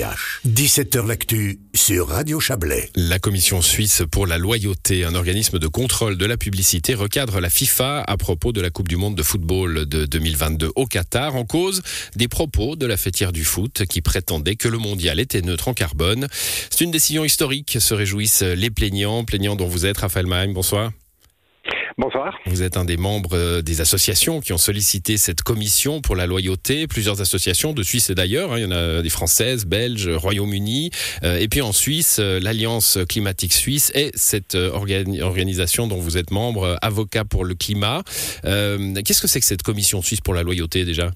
17h L'actu sur Radio Chablais. La Commission suisse pour la loyauté, un organisme de contrôle de la publicité, recadre la FIFA à propos de la Coupe du Monde de football de 2022 au Qatar. En cause, des propos de la fêtière du foot qui prétendait que le mondial était neutre en carbone. C'est une décision historique, se réjouissent les plaignants, plaignants dont vous êtes, Raphaël Maim. Bonsoir. Bonsoir. Vous êtes un des membres euh, des associations qui ont sollicité cette commission pour la loyauté. Plusieurs associations de Suisse et d'ailleurs. Hein. il y en a des françaises, belges, Royaume-Uni. Euh, et puis en Suisse, euh, l'Alliance climatique suisse et cette organisation dont vous êtes membre, Avocat pour le climat. Qu'est-ce que c'est que cette commission suisse pour la loyauté déjà?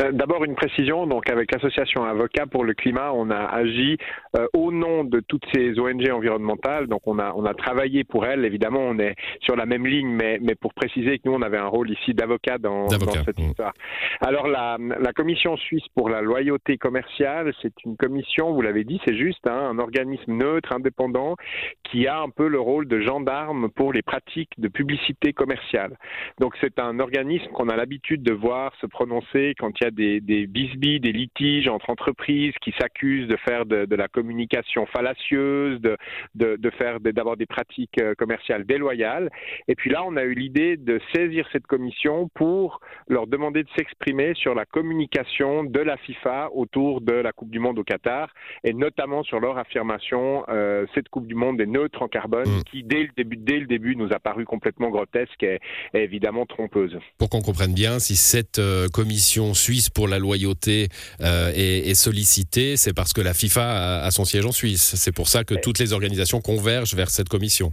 Euh, d'abord une précision, donc avec l'association Avocats pour le climat, on a agi euh, au nom de toutes ces ONG environnementales. Donc on a on a travaillé pour elles. Évidemment, on est sur la même ligne, mais mais pour préciser que nous on avait un rôle ici d'avocat dans, dans, cette histoire. Alors la la commission suisse pour la loyauté commerciale, c'est une commission, vous l'avez dit, c'est juste hein, un organisme neutre, indépendant, qui a un peu le rôle de gendarme pour les pratiques de publicité commerciale. Donc c'est un organisme qu'on a l'habitude de voir se prononcer quand il y a des, des bisbis, des litiges entre entreprises qui s'accusent de faire de, la communication fallacieuse, de, de, faire d'avoir des pratiques euh, commerciales déloyales. Et puis là, on a eu l'idée de saisir cette commission pour leur demander de s'exprimer sur la communication de la FIFA autour de la Coupe du Monde au Qatar, et notamment sur leur affirmation euh, cette Coupe du Monde est neutre en carbone, mm. qui dès le début, dès le début, nous a paru complètement grotesque et, évidemment trompeuse. Pour qu'on comprenne bien, si cette euh, commission suisse pour la loyauté euh, est, sollicité, c'est parce que la FIFA a, son siège en Suisse. C'est pour ça que toutes les organisations convergent vers cette commission.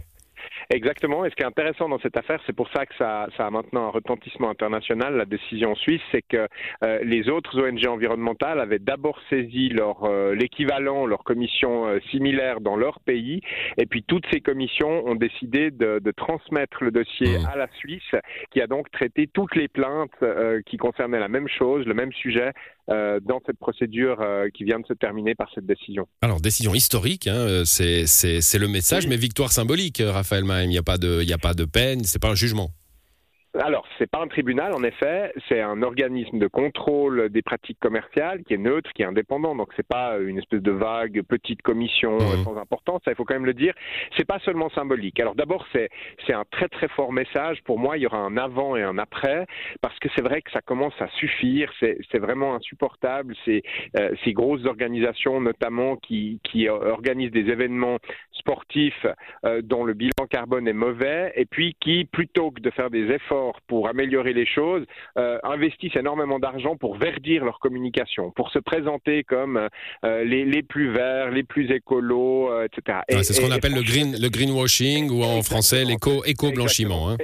Exactement. Et ce qui est intéressant dans cette affaire, c'est pour ça que ça, ça, a maintenant un retentissement international, la décision suisse, c'est que euh, les autres ONG environnementales avaient d'abord saisi leur euh, l'équivalent, leur commission euh, similaire dans leur pays, et puis toutes ces commissions ont décidé de, de transmettre le dossier mmh. à la Suisse, qui a donc traité toutes les plaintes qui concernaient la même chose, le même sujet, dans cette procédure qui vient de se terminer par cette décision. Alors, décision historique, hein, c'est le message, mais victoire symbolique, Raphaël il n'y a pas de, il n'y a pas de peine, c'est pas un jugement. Alors, c'est pas un tribunal, en effet, c'est un organisme de contrôle des pratiques commerciales qui est neutre, qui est indépendant. Donc, c'est pas une espèce de vague petite commission mmh. sans importance. Ça, il faut quand même le dire. C'est pas seulement symbolique. Alors, d'abord, c'est c'est un très très fort message. Pour moi, il y aura un avant et un après, parce que c'est vrai que ça commence à suffire. C'est c'est vraiment insupportable. C'est euh, ces grosses organisations, notamment qui qui organisent des événements sportifs euh, dont le bilan carbone est mauvais, et puis qui, plutôt que de faire des efforts pour améliorer les choses euh, investissent énormément d'argent pour verdir leur communication, pour se présenter comme euh, les, les, plus verts, les plus écolos, euh, etc. c'est ce qu'on appelle le green le greenwashing ou en français l'éco éco blanchiment. Hein.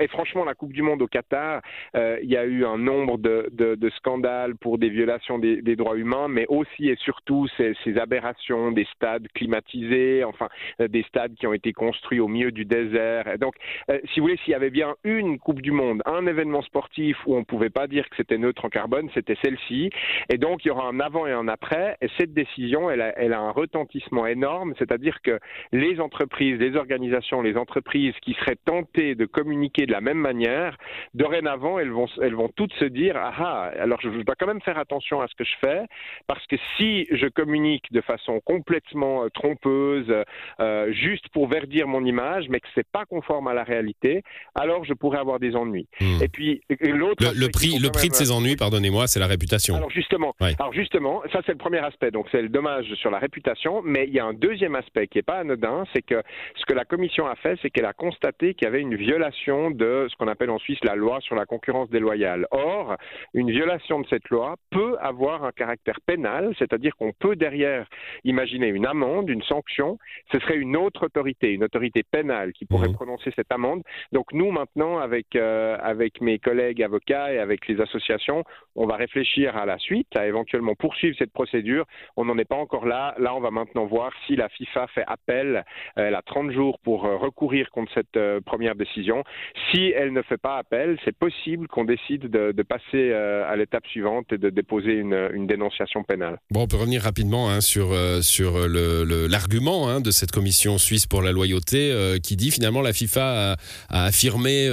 Et franchement, la Coupe du Monde au Qatar, il y a eu un nombre de, de, de scandales pour des violations des, des, droits humains, mais aussi et surtout ces, ces aberrations des stades climatisés, enfin des stades qui ont été construits au milieu du désert. Et donc, si vous voulez, s'il y avait bien une Coupe du Monde, un événement sportif où on ne pouvait pas dire que c'était neutre en carbone, c'était celle-ci. Et donc, il y aura un avant et un après. Et cette décision, elle a, un retentissement énorme, c'est-à-dire que les entreprises, les organisations, les entreprises qui seraient tentées de communiquer de la même manière, dorénavant, elles vont, elles vont toutes se dire, ah, ah alors je dois quand même faire attention à ce que je fais, parce que si je communique de façon complètement euh, trompeuse, euh, juste pour verdir mon image, mais que c'est pas conforme à la réalité, alors je pourrais avoir des ennuis. Hmm. Et puis l'autre le, prix, le prix de ces ennuis, pardonnez-moi, c'est la réputation. Alors justement, alors justement, ça c'est le premier aspect. Donc c'est le dommage sur la réputation, mais il y a un deuxième aspect qui est pas anodin, c'est que ce que la commission a fait, c'est qu'elle a constaté qu'il y avait une violation de ce qu'on appelle en Suisse la loi sur la concurrence déloyale. Or, une violation de cette loi peut avoir un caractère pénal, c'est-à-dire qu'on peut derrière imaginer une amende, une sanction. Ce serait une autre autorité, une autorité pénale qui pourrait hmm. prononcer cette amende. Donc nous maintenant, avec avec, euh, avec mes collègues avocats et avec les associations, on va réfléchir à la suite, à éventuellement poursuivre cette procédure. On n'en est pas encore là. Là, on va maintenant voir si la FIFA fait appel. Elle a 30 jours pour euh, recourir contre cette euh, première décision. Si elle ne fait pas appel, c'est possible qu'on décide de, passer à l'étape suivante et de déposer une, dénonciation pénale. Bon, on peut revenir rapidement hein, sur, sur l'argument hein, de cette commission suisse pour la loyauté qui dit finalement la FIFA a, a affirmé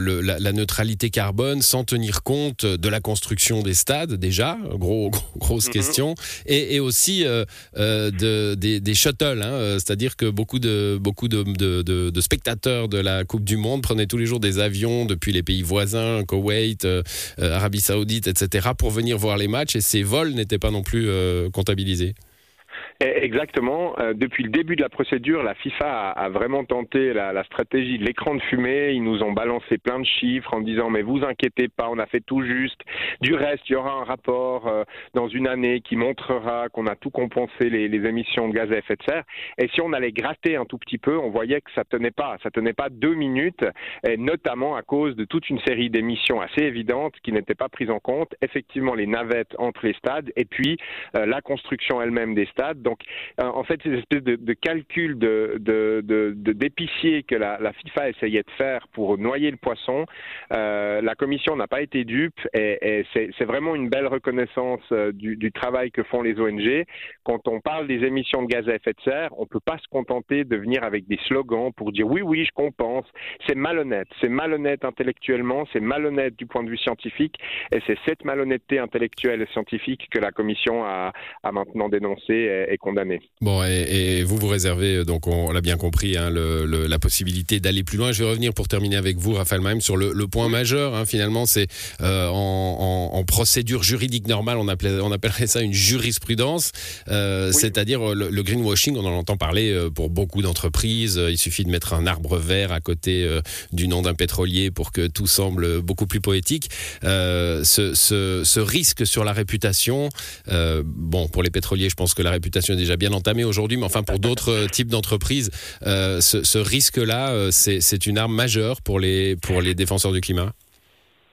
la, neutralité carbone sans tenir compte de la construction des stades déjà, gros, grosse mhm. question, et, aussi de, des, shuttles, hein, c'est-à-dire que beaucoup de beaucoup de, de, spectateurs de la Coupe du Monde prenaient tous les jours des avions depuis les pays voisins, Koweït, Arabie Saoudite, etc., pour venir voir les matchs, et ces vols n'étaient pas non plus comptabilisés. Exactement. Euh, depuis le début de la procédure, la FIFA a, vraiment tenté la, stratégie de l'écran de fumée. Ils nous ont balancé plein de chiffres en disant mais vous inquiétez pas, on a fait tout juste. Du reste, il y aura un rapport euh, dans une année qui montrera qu'on a tout compensé les, les, émissions de gaz à effet de serre. Et si on allait gratter un tout petit peu, on voyait que ça tenait pas. Ça tenait pas deux minutes, et notamment à cause de toute une série d'émissions assez évidentes qui n'étaient pas prises en compte. Effectivement, les navettes entre les stades et puis euh, la construction elle-même des stades. Donc, euh, en fait, ces espèces de, de calculs de, d'épicier que la, FIFA essayait de faire pour noyer le poisson, euh, la Commission n'a pas été dupe et, c'est, vraiment une belle reconnaissance euh, du, travail que font les ONG. Quand on parle des émissions de gaz à effet de serre, on ne peut pas se contenter de venir avec des slogans pour dire oui, oui, je compense. C'est malhonnête. C'est malhonnête intellectuellement, c'est malhonnête du point de vue scientifique et c'est cette malhonnêteté intellectuelle et scientifique que la Commission a, maintenant dénoncée condamné. Bon, et, vous vous réservez, euh, donc on l'a bien compris, hein, le, la possibilité d'aller plus loin. Je vais revenir pour terminer avec vous, Raphaël Maim, sur le, le point majeur. Hein, finalement, c'est euh, en, en, en, procédure juridique normale, on, appelait, on appellerait ça une jurisprudence, euh, c'est-à-dire le, le, greenwashing. On en entend parler pour beaucoup d'entreprises. Il suffit de mettre un arbre vert à côté du nom d'un pétrolier pour que tout semble beaucoup plus poétique. Ce, ce, ce, risque sur la réputation, bon, pour les pétroliers, je pense que la réputation est déjà bien entamée aujourd'hui, mais enfin pour d'autres euh, types d'entreprises, euh, ce, ce risque-là, euh, c'est une arme majeure pour les, pour les défenseurs du climat?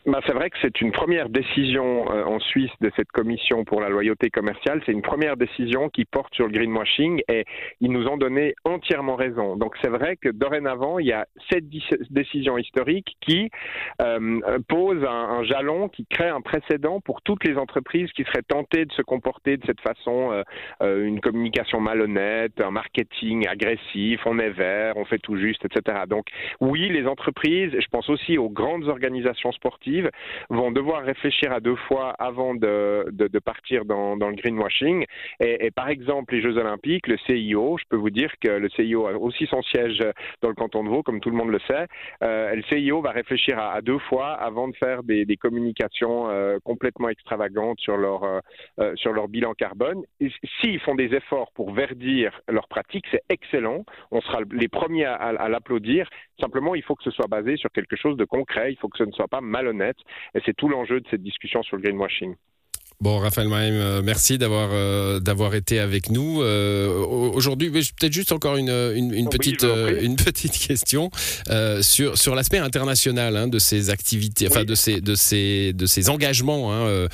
Bah, c'est vrai que c'est une première décision euh, en Suisse de cette commission pour la loyauté commerciale. C'est une première décision qui porte sur le greenwashing et ils nous ont donné entièrement raison. Donc c'est vrai que dorénavant, il y a cette décision historique qui euh, pose un, un, jalon, qui crée un précédent pour toutes les entreprises qui seraient tentées de se comporter de cette façon, euh, euh une communication malhonnête, un marketing agressif, on est vert, on fait tout juste, etc. Donc oui, les entreprises, je pense aussi aux grandes organisations sportives, vont devoir réfléchir à deux fois avant de, partir dans, le greenwashing. Et, par exemple, les Jeux Olympiques, le CIO, je peux vous dire que le CIO a aussi son siège dans le canton de Vaud, comme tout le monde le sait. Euh, le CIO va réfléchir à, deux fois avant de faire des, communications euh, complètement extravagantes sur leur, euh, sur leur bilan carbone. S'ils font des efforts pour verdir leurs pratiques, c'est excellent. On sera les premiers à l'applaudir. Simplement, il faut que ce soit basé sur quelque chose de concret. Il faut que ce ne soit pas malhonnête et c'est tout l'enjeu de cette discussion sur le greenwashing. Bon, Raphaël Maim, euh, merci d'avoir euh, d'avoir été avec nous euh, aujourd'hui. Peut-être juste encore une, une, petite une petite question sur sur l'aspect international hein, de ces activités, enfin de ces de ces de ces engagements hein,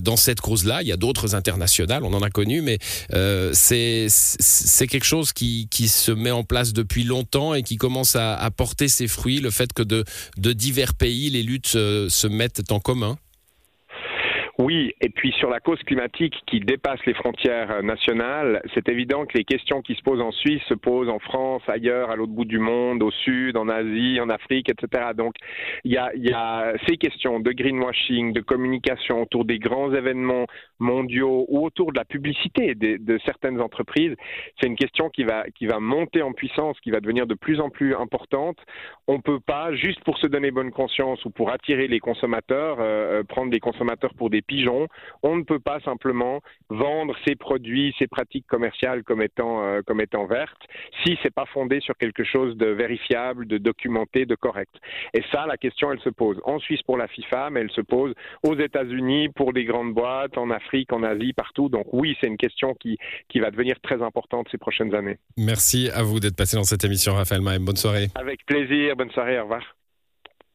dans cette cause-là. Il y a d'autres internationales, on en a connu, mais c'est c'est quelque chose qui qui se met en place depuis longtemps et qui commence à, à porter ses fruits. Le fait que de de divers pays, les luttes se mettent en commun. Oui, et puis sur la cause climatique qui dépasse les frontières nationales, c'est évident que les questions qui se posent en Suisse se posent en France, ailleurs, à l'autre bout du monde, au sud, en Asie, en Afrique, etc. Donc il y a, ces questions de greenwashing, de communication autour des grands événements mondiaux ou autour de la publicité de, de certaines entreprises. C'est une question qui va, qui va monter en puissance, qui va devenir de plus en plus importante. On ne peut pas, juste pour se donner bonne conscience ou pour attirer les consommateurs, euh, euh prendre les consommateurs pour des pigeons. On ne peut pas simplement vendre ces produits, ces pratiques commerciales comme étant, euh, comme étant vertes si c'est pas fondé sur quelque chose de vérifiable, de documenté, de correct. Et ça, la question, elle se pose en Suisse pour la FIFA, mais elle se pose aux États-Unis pour les grandes boîtes, en Afrique, en Asie, partout. Donc oui, c'est une question qui, qui va devenir très importante ces prochaines années. Merci à vous d'être passé dans cette émission, Raphaël Maem. Bonne soirée. Avec plaisir. Bonne soirée. Au revoir.